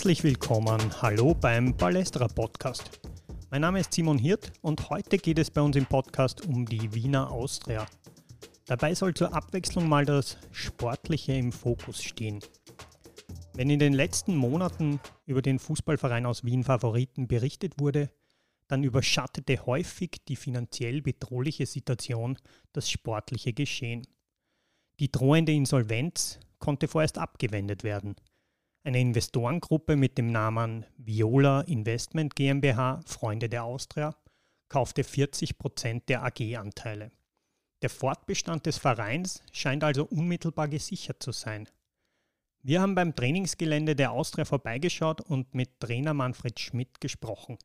Herzlich willkommen, hallo beim Balestra Podcast. Mein Name ist Simon Hirt und heute geht es bei uns im Podcast um die Wiener Austria. Dabei soll zur Abwechslung mal das Sportliche im Fokus stehen. Wenn in den letzten Monaten über den Fußballverein aus Wien Favoriten berichtet wurde, dann überschattete häufig die finanziell bedrohliche Situation das sportliche Geschehen. Die drohende Insolvenz konnte vorerst abgewendet werden. Eine Investorengruppe mit dem Namen Viola Investment GmbH, Freunde der Austria, kaufte 40 Prozent der AG-Anteile. Der Fortbestand des Vereins scheint also unmittelbar gesichert zu sein. Wir haben beim Trainingsgelände der Austria vorbeigeschaut und mit Trainer Manfred Schmidt gesprochen.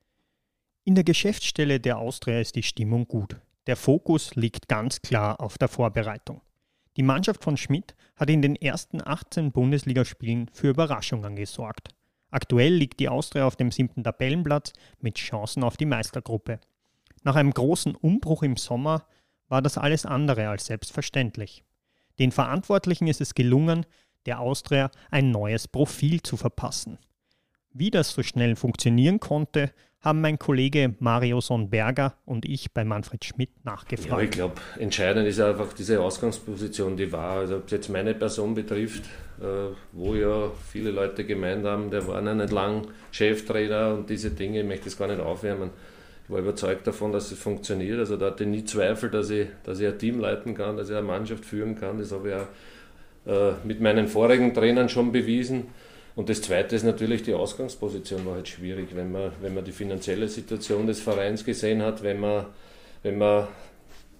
In der Geschäftsstelle der Austria ist die Stimmung gut. Der Fokus liegt ganz klar auf der Vorbereitung. Die Mannschaft von Schmidt hat in den ersten 18 Bundesligaspielen für Überraschungen gesorgt. Aktuell liegt die Austria auf dem siebten Tabellenplatz mit Chancen auf die Meistergruppe. Nach einem großen Umbruch im Sommer war das alles andere als selbstverständlich. Den Verantwortlichen ist es gelungen, der Austria ein neues Profil zu verpassen. Wie das so schnell funktionieren konnte, haben mein Kollege Mario Sonnberger und ich bei Manfred Schmidt nachgefragt. Ja, ich glaube, entscheidend ist einfach diese Ausgangsposition, die war. Also, ob es jetzt meine Person betrifft, äh, wo ja viele Leute gemeint haben, der war noch nicht lang Cheftrainer und diese Dinge, ich möchte das gar nicht aufwärmen. Ich war überzeugt davon, dass es funktioniert. Also, da hatte ich nie Zweifel, dass ich, dass ich ein Team leiten kann, dass ich eine Mannschaft führen kann. Das habe ich auch äh, mit meinen vorigen Trainern schon bewiesen. Und das Zweite ist natürlich, die Ausgangsposition war halt schwierig, wenn man, wenn man die finanzielle Situation des Vereins gesehen hat, wenn man, wenn man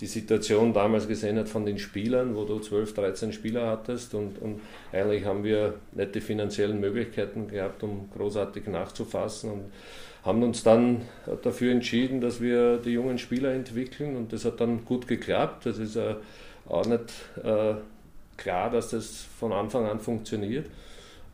die Situation damals gesehen hat von den Spielern, wo du 12, 13 Spieler hattest und, und eigentlich haben wir nicht die finanziellen Möglichkeiten gehabt, um großartig nachzufassen und haben uns dann dafür entschieden, dass wir die jungen Spieler entwickeln und das hat dann gut geklappt. Das ist äh, auch nicht äh, klar, dass das von Anfang an funktioniert.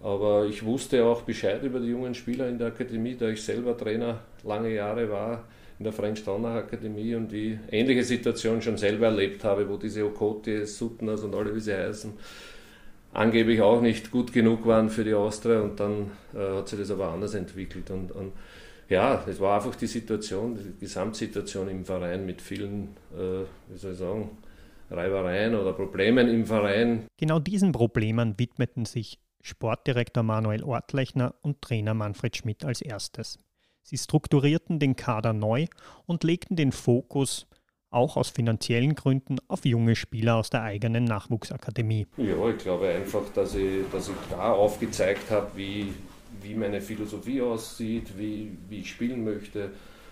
Aber ich wusste auch Bescheid über die jungen Spieler in der Akademie, da ich selber Trainer lange Jahre war in der French Donner Akademie und die ähnliche Situation schon selber erlebt habe, wo diese Okote, Sutners und alle wie sie heißen, angeblich auch nicht gut genug waren für die Austria und dann äh, hat sich das aber anders entwickelt. Und, und ja, es war einfach die Situation, die Gesamtsituation im Verein mit vielen, äh, wie soll ich sagen, Reibereien oder Problemen im Verein. Genau diesen Problemen widmeten sich Sportdirektor Manuel Ortlechner und Trainer Manfred Schmidt als erstes. Sie strukturierten den Kader neu und legten den Fokus auch aus finanziellen Gründen auf junge Spieler aus der eigenen Nachwuchsakademie. Ja, ich glaube einfach, dass ich, dass ich da aufgezeigt habe, wie, wie meine Philosophie aussieht, wie, wie ich spielen möchte,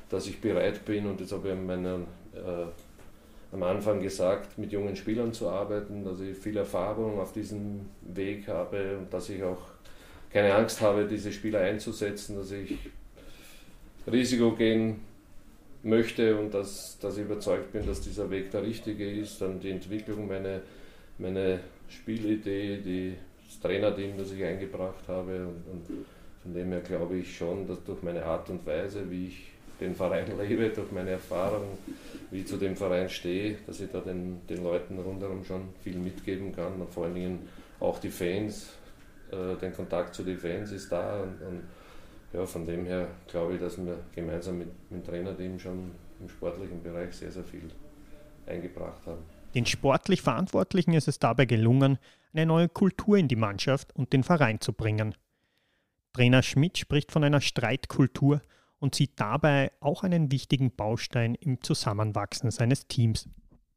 dass ich bereit bin und das habe ich in meiner äh, am Anfang gesagt, mit jungen Spielern zu arbeiten, dass ich viel Erfahrung auf diesem Weg habe und dass ich auch keine Angst habe, diese Spieler einzusetzen, dass ich Risiko gehen möchte und dass, dass ich überzeugt bin, dass dieser Weg der richtige ist. Dann die Entwicklung, meine, meine Spielidee, die, das Trainerteam, das ich eingebracht habe und, und von dem her glaube ich schon, dass durch meine Art und Weise, wie ich den Verein lebe, durch meine Erfahrung, wie ich zu dem Verein stehe, dass ich da den, den Leuten rundherum schon viel mitgeben kann und vor allen Dingen auch die Fans, äh, den Kontakt zu den Fans ist da und, und ja, von dem her glaube ich, dass wir gemeinsam mit, mit dem Trainerteam schon im sportlichen Bereich sehr, sehr viel eingebracht haben. Den sportlich Verantwortlichen ist es dabei gelungen, eine neue Kultur in die Mannschaft und den Verein zu bringen. Trainer Schmidt spricht von einer Streitkultur und sieht dabei auch einen wichtigen Baustein im Zusammenwachsen seines Teams.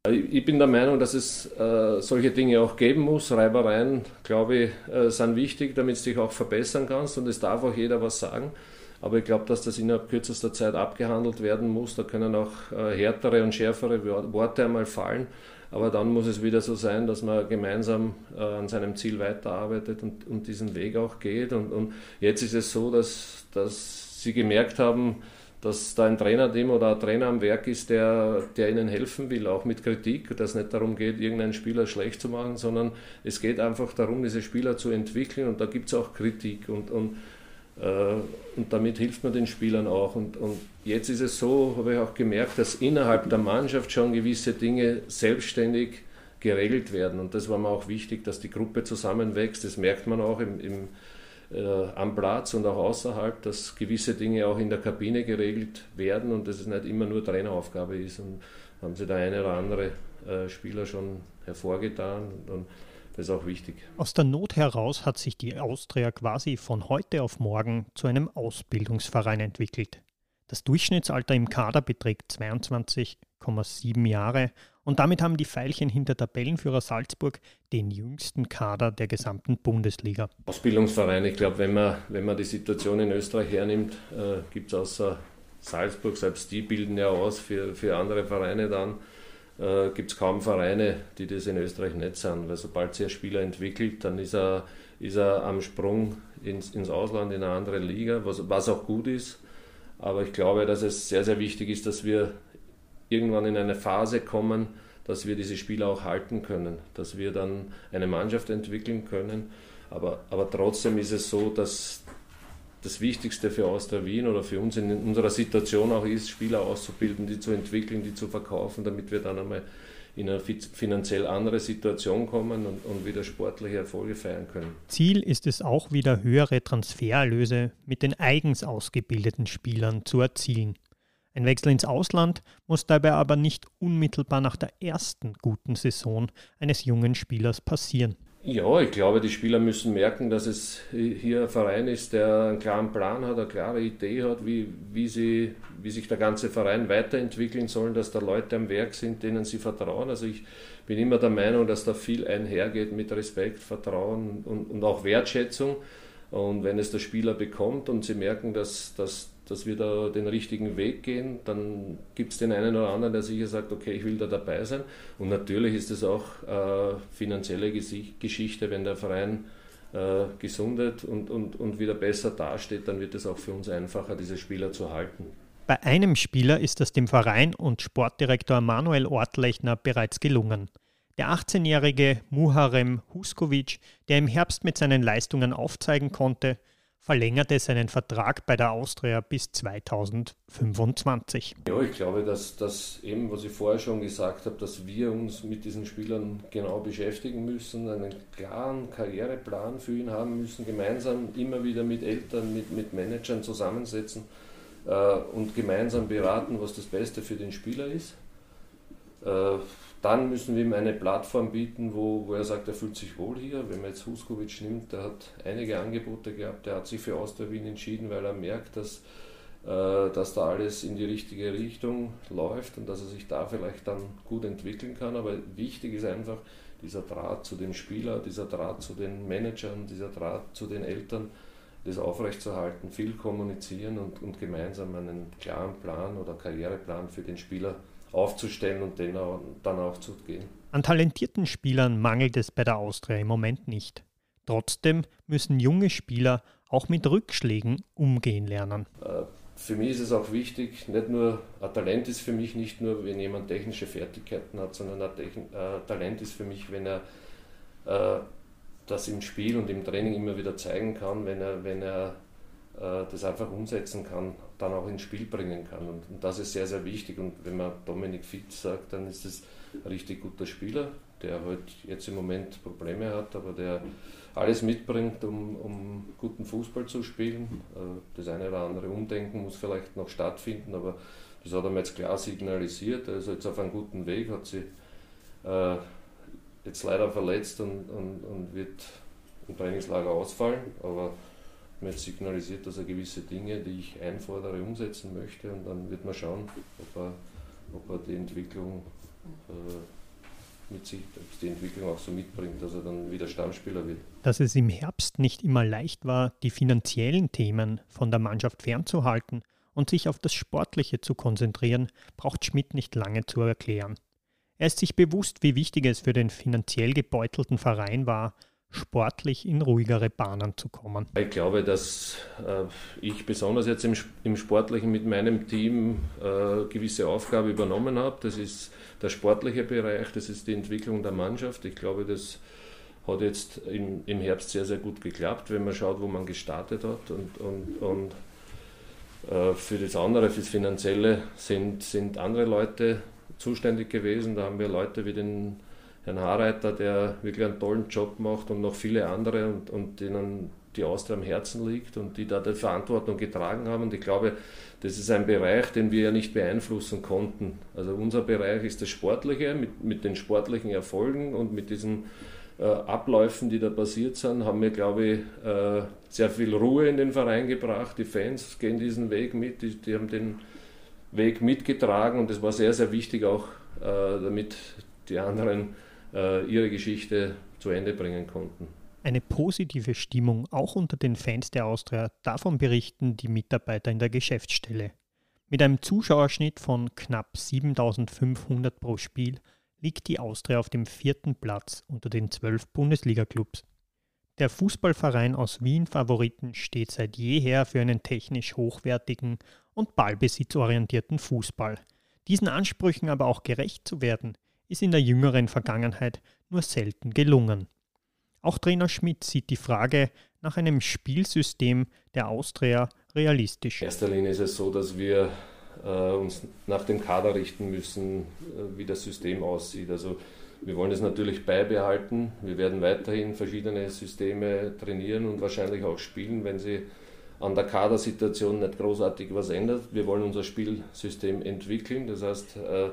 Ich bin der Meinung, dass es äh, solche Dinge auch geben muss. Reibereien, glaube ich, äh, sind wichtig, damit du dich auch verbessern kannst und es darf auch jeder was sagen. Aber ich glaube, dass das innerhalb kürzester Zeit abgehandelt werden muss. Da können auch äh, härtere und schärfere Worte einmal fallen. Aber dann muss es wieder so sein, dass man gemeinsam äh, an seinem Ziel weiterarbeitet und, und diesen Weg auch geht. Und, und jetzt ist es so, dass, dass sie gemerkt haben, dass da ein Trainerteam oder ein Trainer am Werk ist, der, der ihnen helfen will, auch mit Kritik, dass es nicht darum geht, irgendeinen Spieler schlecht zu machen, sondern es geht einfach darum, diese Spieler zu entwickeln und da gibt es auch Kritik und, und, und damit hilft man den Spielern auch. Und, und jetzt ist es so, habe ich auch gemerkt, dass innerhalb der Mannschaft schon gewisse Dinge selbstständig geregelt werden und das war mir auch wichtig, dass die Gruppe zusammenwächst, das merkt man auch im, im äh, am Platz und auch außerhalb, dass gewisse Dinge auch in der Kabine geregelt werden und dass es nicht immer nur Traineraufgabe ist. Und haben sie der eine oder andere äh, Spieler schon hervorgetan und das ist auch wichtig. Aus der Not heraus hat sich die Austria quasi von heute auf morgen zu einem Ausbildungsverein entwickelt. Das Durchschnittsalter im Kader beträgt 22,7 Jahre und damit haben die Pfeilchen hinter Tabellenführer Salzburg den jüngsten Kader der gesamten Bundesliga. Ausbildungsverein, ich glaube, wenn man, wenn man die Situation in Österreich hernimmt, äh, gibt es außer Salzburg, selbst die bilden ja aus für, für andere Vereine dann, äh, gibt es kaum Vereine, die das in Österreich nicht sind. Weil sobald sich ein Spieler entwickelt, dann ist er, ist er am Sprung ins, ins Ausland, in eine andere Liga, was, was auch gut ist. Aber ich glaube, dass es sehr, sehr wichtig ist, dass wir irgendwann in eine Phase kommen, dass wir diese Spieler auch halten können, dass wir dann eine Mannschaft entwickeln können. Aber, aber trotzdem ist es so, dass das Wichtigste für Austria Wien oder für uns in unserer Situation auch ist, Spieler auszubilden, die zu entwickeln, die zu verkaufen, damit wir dann einmal in eine finanziell andere Situation kommen und, und, wieder sportliche Erfolge feiern können. Ziel ist es auch wieder höhere Transfererlöse mit den eigens ausgebildeten Spielern zu erzielen. Ein Wechsel ins Ausland muss dabei aber nicht unmittelbar nach der ersten guten Saison eines jungen Spielers passieren. Ja, ich glaube, die Spieler müssen merken, dass es hier ein Verein ist, der einen klaren Plan hat, eine klare Idee hat, wie, wie, sie, wie sich der ganze Verein weiterentwickeln soll, dass da Leute am Werk sind, denen sie vertrauen. Also ich bin immer der Meinung, dass da viel einhergeht mit Respekt, Vertrauen und, und auch Wertschätzung. Und wenn es der Spieler bekommt und sie merken, dass, dass dass wir da den richtigen Weg gehen. Dann gibt es den einen oder anderen, der sicher sagt, okay, ich will da dabei sein. Und natürlich ist es auch äh, finanzielle Geschichte, wenn der Verein äh, gesundet und, und, und wieder besser dasteht, dann wird es auch für uns einfacher, diese Spieler zu halten. Bei einem Spieler ist das dem Verein und Sportdirektor Manuel Ortlechner bereits gelungen. Der 18-jährige Muharem Huskovic, der im Herbst mit seinen Leistungen aufzeigen konnte, verlängerte seinen Vertrag bei der Austria bis 2025. Ja, ich glaube, dass das eben, was ich vorher schon gesagt habe, dass wir uns mit diesen Spielern genau beschäftigen müssen, einen klaren Karriereplan für ihn haben müssen, gemeinsam immer wieder mit Eltern, mit, mit Managern zusammensetzen äh, und gemeinsam beraten, was das Beste für den Spieler ist. Äh, dann müssen wir ihm eine Plattform bieten, wo, wo er sagt, er fühlt sich wohl hier. Wenn man jetzt Huskovic nimmt, der hat einige Angebote gehabt, der hat sich für Austria Wien entschieden, weil er merkt, dass, äh, dass da alles in die richtige Richtung läuft und dass er sich da vielleicht dann gut entwickeln kann. Aber wichtig ist einfach dieser Draht zu den Spielern, dieser Draht zu den Managern, dieser Draht zu den Eltern, das aufrechtzuerhalten, viel kommunizieren und, und gemeinsam einen klaren Plan oder Karriereplan für den Spieler aufzustellen und den dann auch zu gehen. An talentierten Spielern mangelt es bei der Austria im Moment nicht. Trotzdem müssen junge Spieler auch mit Rückschlägen umgehen lernen. Äh, für mich ist es auch wichtig, nicht nur, ein Talent ist für mich nicht nur, wenn jemand technische Fertigkeiten hat, sondern ein äh, Talent ist für mich, wenn er äh, das im Spiel und im Training immer wieder zeigen kann, wenn er, wenn er äh, das einfach umsetzen kann, dann auch ins Spiel bringen kann. Und, und, das ist sehr, sehr wichtig. Und wenn man Dominik Fitz sagt, dann ist es ein richtig guter Spieler, der halt jetzt im Moment Probleme hat, aber der alles mitbringt, um, um guten Fußball zu spielen. Äh, das eine oder andere Umdenken muss vielleicht noch stattfinden, aber das hat er mir jetzt klar signalisiert. Er ist jetzt auf einem guten Weg, hat sich äh, jetzt leider verletzt und, und, und wird im Trainingslager ausfallen, aber mir jetzt signalisiert, dass er gewisse Dinge, die ich einfordere, umsetzen möchte und dann wird man schauen, ob er, ob er die Entwicklung äh, mit sich, ob die Entwicklung auch so mitbringt, dass er dann wieder Stammspieler wird. Dass es im Herbst nicht immer leicht war, die finanziellen Themen von der Mannschaft fernzuhalten und sich auf das Sportliche zu konzentrieren, braucht Schmidt nicht lange zu erklären. Er ist sich bewusst, wie wichtig es für den finanziell gebeutelten Verein war, sportlich in ruhigere Bahnen zu kommen? Ich glaube, dass äh, ich besonders jetzt im, im, Sportlichen mit meinem Team äh, gewisse Aufgabe übernommen habe. Das ist der sportliche Bereich, das ist die Entwicklung der Mannschaft. Ich glaube, das hat jetzt im, im Herbst sehr, sehr gut geklappt, wenn man schaut, wo man gestartet hat. Und, und, und äh, für das andere, für das Finanzielle sind, sind andere Leute zuständig gewesen. Da haben wir Leute wie den Herrn Harreiter, der wirklich einen tollen Job macht und noch viele andere und, und denen die Austria am Herzen liegt und die da die Verantwortung getragen haben. Und ich glaube, das ist ein Bereich, den wir ja nicht beeinflussen konnten. Also unser Bereich ist das Sportliche mit, mit den sportlichen Erfolgen und mit diesen äh, Abläufen, die da passiert sind, haben wir, glaube ich, äh, sehr viel Ruhe in den Verein gebracht. Die Fans gehen diesen Weg mit, die, die haben den Weg mitgetragen und das war sehr, sehr wichtig auch, äh, damit die anderen äh, ihre Geschichte zu Ende bringen konnten. Eine positive Stimmung auch unter den Fans der Austria, davon berichten die Mitarbeiter in der Geschäftsstelle. Mit einem Zuschauerschnitt von knapp 7500 pro Spiel liegt die Austria auf dem vierten Platz unter den zwölf Bundesliga-Clubs. Der Fußballverein aus Wien Favoriten steht seit jeher für einen technisch hochwertigen und ballbesitzorientierten Fußball. Diesen Ansprüchen aber auch gerecht zu werden, ist in der jüngeren Vergangenheit nur selten gelungen. Auch Trainer Schmidt sieht die Frage nach einem Spielsystem der Austria realistisch. In erster Linie ist es so, dass wir äh, uns nach dem Kader richten müssen, äh, wie das System aussieht. Also wir wollen es natürlich beibehalten. Wir werden weiterhin verschiedene Systeme trainieren und wahrscheinlich auch spielen, wenn sie an der Kadersituation nicht großartig was ändert. Wir wollen unser Spielsystem entwickeln. Das heißt, äh,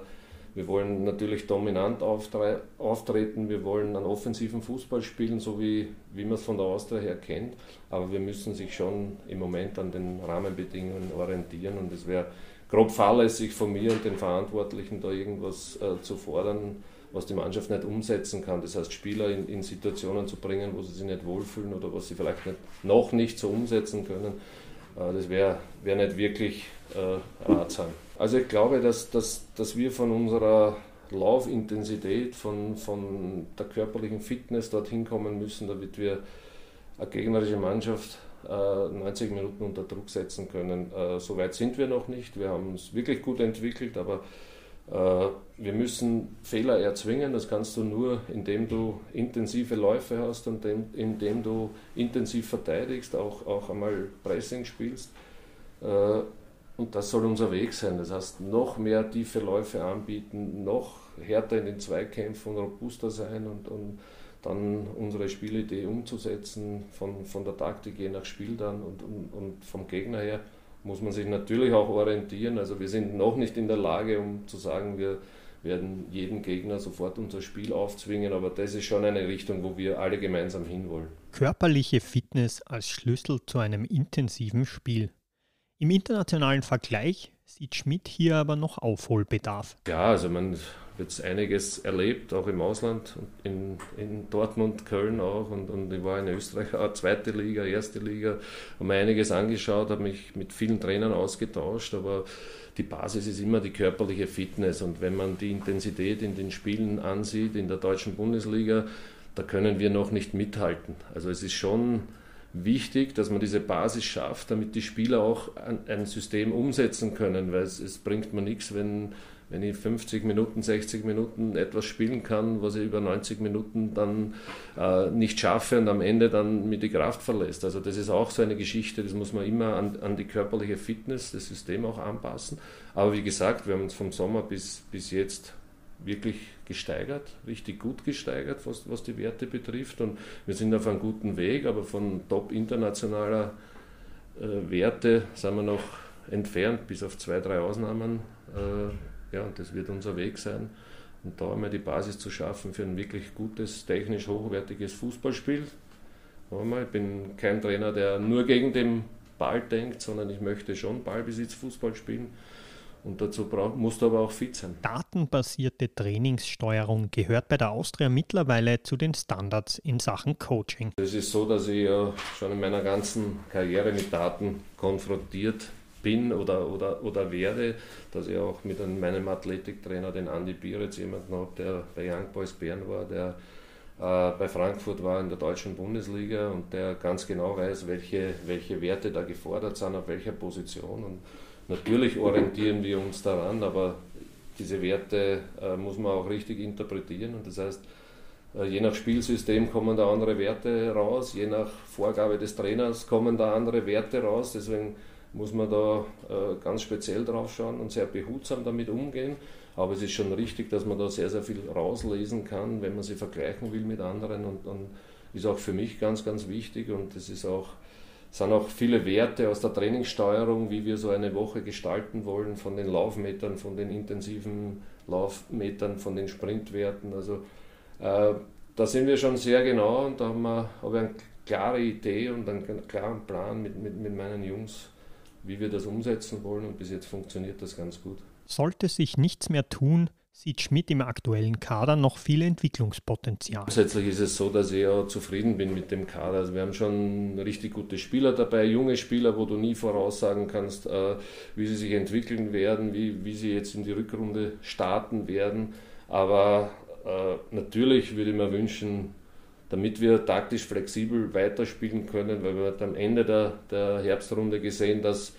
wir wollen natürlich dominant auftreten, wir wollen einen offensiven Fußball spielen, so wie, wie man es von der Austria her kennt. Aber wir müssen sich schon im Moment an den Rahmenbedingungen orientieren und es wäre grob fahrlässig von mir und den Verantwortlichen da irgendwas äh, zu fordern, was die Mannschaft nicht umsetzen kann. Das heißt, Spieler in, in, Situationen zu bringen, wo sie sich nicht wohlfühlen oder was sie vielleicht nicht, noch nicht so umsetzen können, äh, das wäre wär nicht wirklich äh, ratsam. Also ich glaube, dass, dass, dass wir von unserer Laufintensität, von, von der körperlichen Fitness dorthin kommen müssen, damit wir eine gegnerische Mannschaft 90 äh, Minuten unter Druck setzen können. Äh, so weit sind wir noch nicht. Wir haben es wirklich gut entwickelt, aber äh, wir müssen Fehler erzwingen. Das kannst du nur, indem du intensive Läufe hast und indem du intensiv verteidigst, auch, auch einmal Pressing spielst. Und das soll unser Weg sein. Das heißt, noch mehr tiefe Läufe anbieten, noch härter in den Zweikämpfen, robuster sein und, und dann unsere Spielidee umzusetzen, von, von der Taktik je nach Spiel dann und, und, und vom Gegner her muss man sich natürlich auch orientieren. Also wir sind noch nicht in der Lage, um zu sagen, wir werden jeden Gegner sofort unser Spiel aufzwingen, aber das ist schon eine Richtung, wo wir alle gemeinsam hinwollen. Körperliche Fitness als Schlüssel zu einem intensiven Spiel. Im internationalen Vergleich sieht Schmidt hier aber noch Aufholbedarf. Ja, also man jetzt einiges erlebt, auch im Ausland, in, in Dortmund, Köln auch und, und ich war in Österreich auch zweite Liga, erste Liga, habe mir einiges angeschaut, habe mich mit vielen Trainern ausgetauscht, aber die Basis ist immer die körperliche Fitness und wenn man die Intensität in den Spielen ansieht, in der deutschen Bundesliga, da können wir noch nicht mithalten. Also es ist schon wichtig, dass man diese Basis schafft, damit die Spieler auch ein, System umsetzen können, weil es, es bringt mir nichts, wenn wenn ich 50 Minuten, 60 Minuten etwas spielen kann, was ich über 90 Minuten dann äh, nicht schaffe und am Ende dann mir die Kraft verlässt. Also das ist auch so eine Geschichte, das muss man immer an, an die körperliche Fitness, das System auch anpassen. Aber wie gesagt, wir haben uns vom Sommer bis, bis jetzt wirklich gesteigert, richtig gut gesteigert, was, was die Werte betrifft. Und wir sind auf einem guten Weg, aber von top internationaler äh, Werte sind wir noch entfernt, bis auf zwei, drei Ausnahmen. Äh, ja, und das wird unser Weg sein. Und da einmal die Basis zu schaffen für ein wirklich gutes, technisch hochwertiges Fußballspiel. Ich bin kein Trainer, der nur gegen den Ball denkt, sondern ich möchte schon Ballbesitz Fußball spielen. Und dazu brauch, musst du aber auch fit sein. Datenbasierte Trainingssteuerung gehört bei der Austria mittlerweile zu den Standards in Sachen Coaching. Es ist so, dass ich ja schon in meiner ganzen Karriere mit Daten konfrontiert bin oder, oder, oder werde, dass ich auch mit einem, meinem Athletiktrainer, den Andi Bieritz, jemanden habe, der bei Young Boys Bern war, der äh, bei Frankfurt war in der deutschen Bundesliga und der ganz genau weiß, welche, welche Werte da gefordert sind, auf welcher Position. Und natürlich orientieren wir uns daran, aber diese Werte äh, muss man auch richtig interpretieren und das heißt, äh, Je nach Spielsystem kommen da andere Werte raus, je nach Vorgabe des Trainers kommen da andere Werte raus. Deswegen muss man da äh, ganz speziell drauf schauen und sehr behutsam damit umgehen. Aber es ist schon richtig, dass man da sehr, sehr viel rauslesen kann, wenn man sie vergleichen will mit anderen und, und ist auch für mich ganz, ganz wichtig und es ist auch sind auch viele Werte aus der Trainingssteuerung, wie wir so eine Woche gestalten wollen, von den Laufmetern, von den intensiven Laufmetern, von den Sprintwerten. Also äh, da sind wir schon sehr genau und da haben wir, habe ich eine klare Idee und einen klaren Plan mit, mit, mit meinen Jungs, wie wir das umsetzen wollen und bis jetzt funktioniert das ganz gut. Sollte sich nichts mehr tun, sieht Schmidt im aktuellen Kader noch viel Entwicklungspotenzial. Grundsätzlich ist es so, dass ich ja zufrieden bin mit dem Kader. Also wir haben schon richtig gute Spieler dabei, junge Spieler, wo du nie voraussagen kannst, äh, wie sie sich entwickeln werden, wie, wie sie jetzt in die Rückrunde starten werden. Aber äh, natürlich würde ich mir wünschen, damit wir taktisch flexibel weiterspielen können, weil wir am Ende der, der Herbstrunde gesehen, dass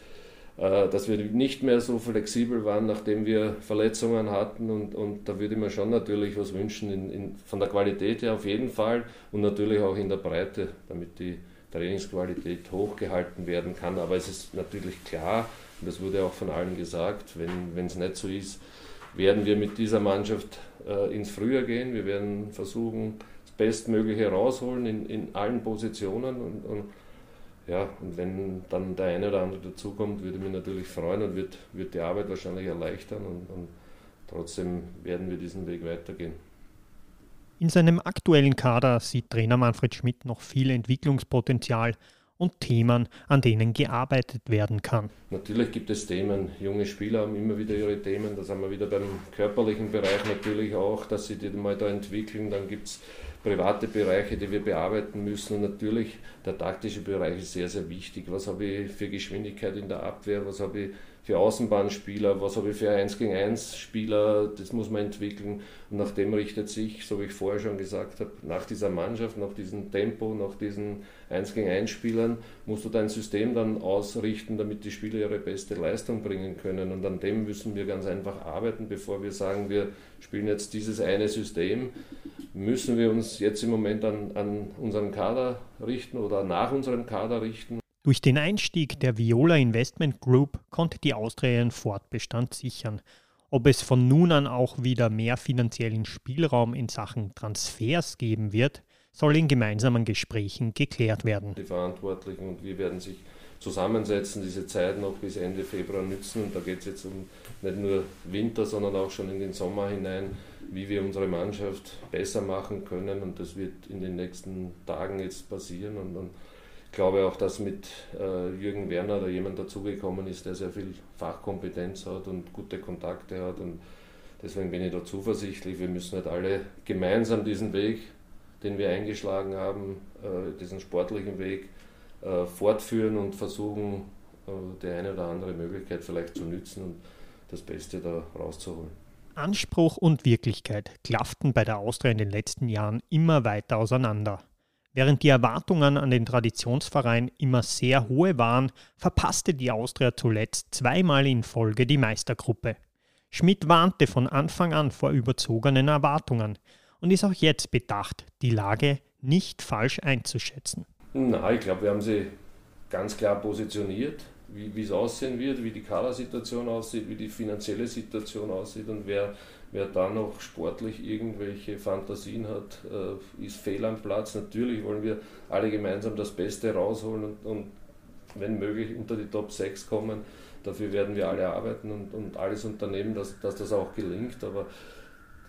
dass wir nicht mehr so flexibel waren, nachdem wir Verletzungen hatten. Und, und da würde ich mir schon natürlich was wünschen, in, in, von der Qualität her auf jeden Fall und natürlich auch in der Breite, damit die Trainingsqualität hochgehalten werden kann. Aber es ist natürlich klar, und das wurde auch von allen gesagt, wenn es nicht so ist, werden wir mit dieser Mannschaft äh, ins Frühjahr gehen. Wir werden versuchen, das Bestmögliche rausholen in, in allen Positionen und, und ja, und wenn dann der eine oder andere dazukommt, würde mich natürlich freuen und wird, wird die Arbeit wahrscheinlich erleichtern und, und trotzdem werden wir diesen Weg weitergehen. In seinem aktuellen Kader sieht Trainer Manfred Schmidt noch viel Entwicklungspotenzial und Themen, an denen gearbeitet werden kann. Natürlich gibt es Themen. Junge Spieler haben immer wieder ihre Themen. Da sind wir wieder beim körperlichen Bereich natürlich auch, dass sie die mal da entwickeln. Dann gibt es private Bereiche, die wir bearbeiten müssen. Und natürlich der taktische Bereich ist sehr, sehr wichtig. Was habe ich für Geschwindigkeit in der Abwehr? Was habe ich für Außenbahnspieler? Was habe ich für 1 gegen 1 Spieler? Das muss man entwickeln. Und nach dem richtet sich, so wie ich vorher schon gesagt habe, nach dieser Mannschaft, nach diesem Tempo, nach diesen 1 gegen 1 Spielern, musst du dein System dann ausrichten, damit die Spieler ihre beste Leistung bringen können. Und an dem müssen wir ganz einfach arbeiten, bevor wir sagen, wir spielen jetzt dieses eine System müssen wir uns jetzt im Moment an, an unseren Kader richten oder nach unserem Kader richten. Durch den Einstieg der Viola Investment Group konnte die Austria ihren Fortbestand sichern. Ob es von nun an auch wieder mehr finanziellen Spielraum in Sachen Transfers geben wird, soll in gemeinsamen Gesprächen geklärt werden. Die Verantwortlichen und wir werden sich zusammensetzen, diese Zeit noch bis Ende Februar nützen. Und da geht es jetzt um nicht nur Winter, sondern auch schon in den Sommer hinein, wie wir unsere Mannschaft besser machen können. Und das wird in den nächsten Tagen jetzt passieren. Und, und glaube auch, dass mit äh, Jürgen Werner da jemand dazugekommen ist, der sehr viel Fachkompetenz hat und gute Kontakte hat. Und deswegen bin ich da zuversichtlich. Wir müssen halt alle gemeinsam diesen Weg, den wir eingeschlagen haben, äh, diesen sportlichen Weg, äh, fortführen und versuchen, äh, die eine oder andere Möglichkeit vielleicht zu nützen und das Beste da rauszuholen. Anspruch und Wirklichkeit klafften bei der Austria in den letzten Jahren immer weiter auseinander. Während die Erwartungen an den Traditionsverein immer sehr hohe waren, verpasste die Austria zuletzt zweimal in Folge die Meistergruppe. Schmidt warnte von Anfang an vor überzogenen Erwartungen und ist auch jetzt bedacht, die Lage nicht falsch einzuschätzen. Na, ich glaube, wir haben sie ganz klar positioniert wie es aussehen wird, wie die Kadersituation aussieht, wie die finanzielle Situation aussieht und wer, wer da noch sportlich irgendwelche Fantasien hat, äh, ist fehl am Platz. Natürlich wollen wir alle gemeinsam das Beste rausholen und, und wenn möglich unter die Top 6 kommen. Dafür werden wir alle arbeiten und, und alles unternehmen, dass, dass das auch gelingt. Aber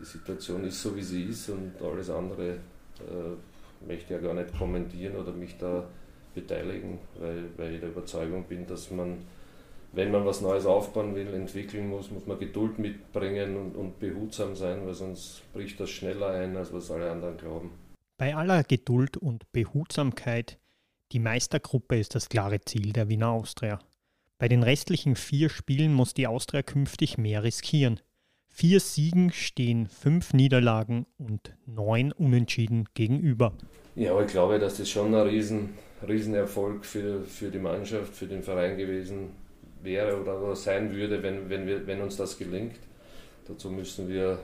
die Situation ist so, wie sie ist und alles andere äh, möchte ja gar nicht kommentieren oder mich da beteiligen, weil, weil ich der Überzeugung bin, dass man, wenn man was Neues aufbauen will, entwickeln muss, muss man Geduld mitbringen und, und behutsam sein, weil sonst bricht das schneller ein, als was alle anderen glauben. Bei aller Geduld und Behutsamkeit, die Meistergruppe ist das klare Ziel der Wiener Austria. Bei den restlichen vier Spielen muss die Austria künftig mehr riskieren. Vier Siegen stehen fünf Niederlagen und neun Unentschieden gegenüber. Ja, aber ich glaube, dass das schon ein riesen Riesenerfolg für, für die Mannschaft, für den Verein gewesen wäre oder sein würde, wenn, wenn, wir, wenn uns das gelingt. Dazu müssen wir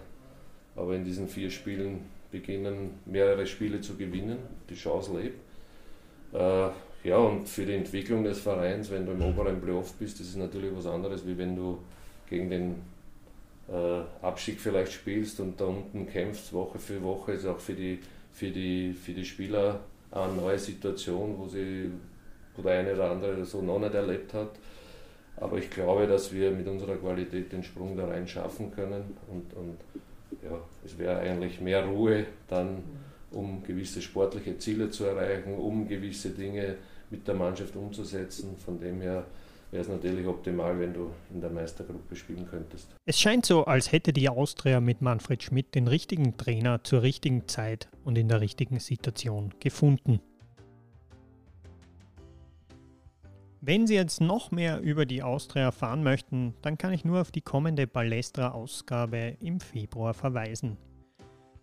aber in diesen vier Spielen beginnen, mehrere Spiele zu gewinnen. Die Chance lebt. Äh, ja, und für die Entwicklung des Vereins, wenn du im oberen Playoff bist, das ist natürlich was anderes, wie wenn du gegen den äh, Abstieg vielleicht spielst und da unten kämpfst, Woche für Woche, ist auch für die für die, für die Spieler eine neue Situation, wo sie wo der eine oder andere so noch nicht erlebt hat. Aber ich glaube, dass wir mit unserer Qualität den Sprung da rein schaffen können und, und ja, es wäre eigentlich mehr Ruhe dann, um gewisse sportliche Ziele zu erreichen, um gewisse Dinge mit der Mannschaft umzusetzen. Von dem her wäre es natürlich optimal, wenn du in der Meistergruppe spielen könntest. Es scheint so, als hätte die Austria mit Manfred Schmidt den richtigen Trainer zur richtigen Zeit und in der richtigen Situation gefunden. Wenn Sie jetzt noch mehr über die Austria erfahren möchten, dann kann ich nur auf die kommende Ballestra-Ausgabe im Februar verweisen.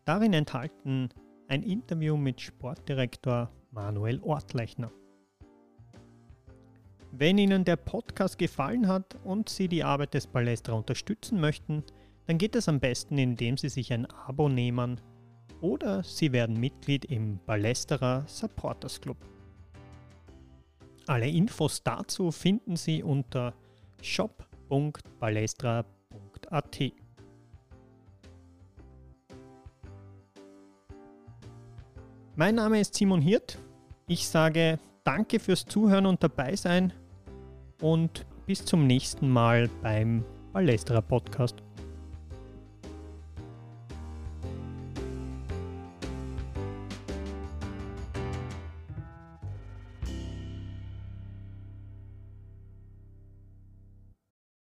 Darin enthalten ein Interview mit Sportdirektor Manuel Ortlechner. Wenn Ihnen der Podcast gefallen hat und Sie die Arbeit des Ballestra unterstützen möchten, dann geht es am besten, indem Sie sich ein Abo nehmen oder Sie werden Mitglied im Ballesterer Supporters Club. Alle Infos dazu finden Sie unter shop.balestra.at. Mein Name ist Simon Hirt. Ich sage danke fürs Zuhören und dabei sein und bis zum nächsten Mal beim Balestra Podcast.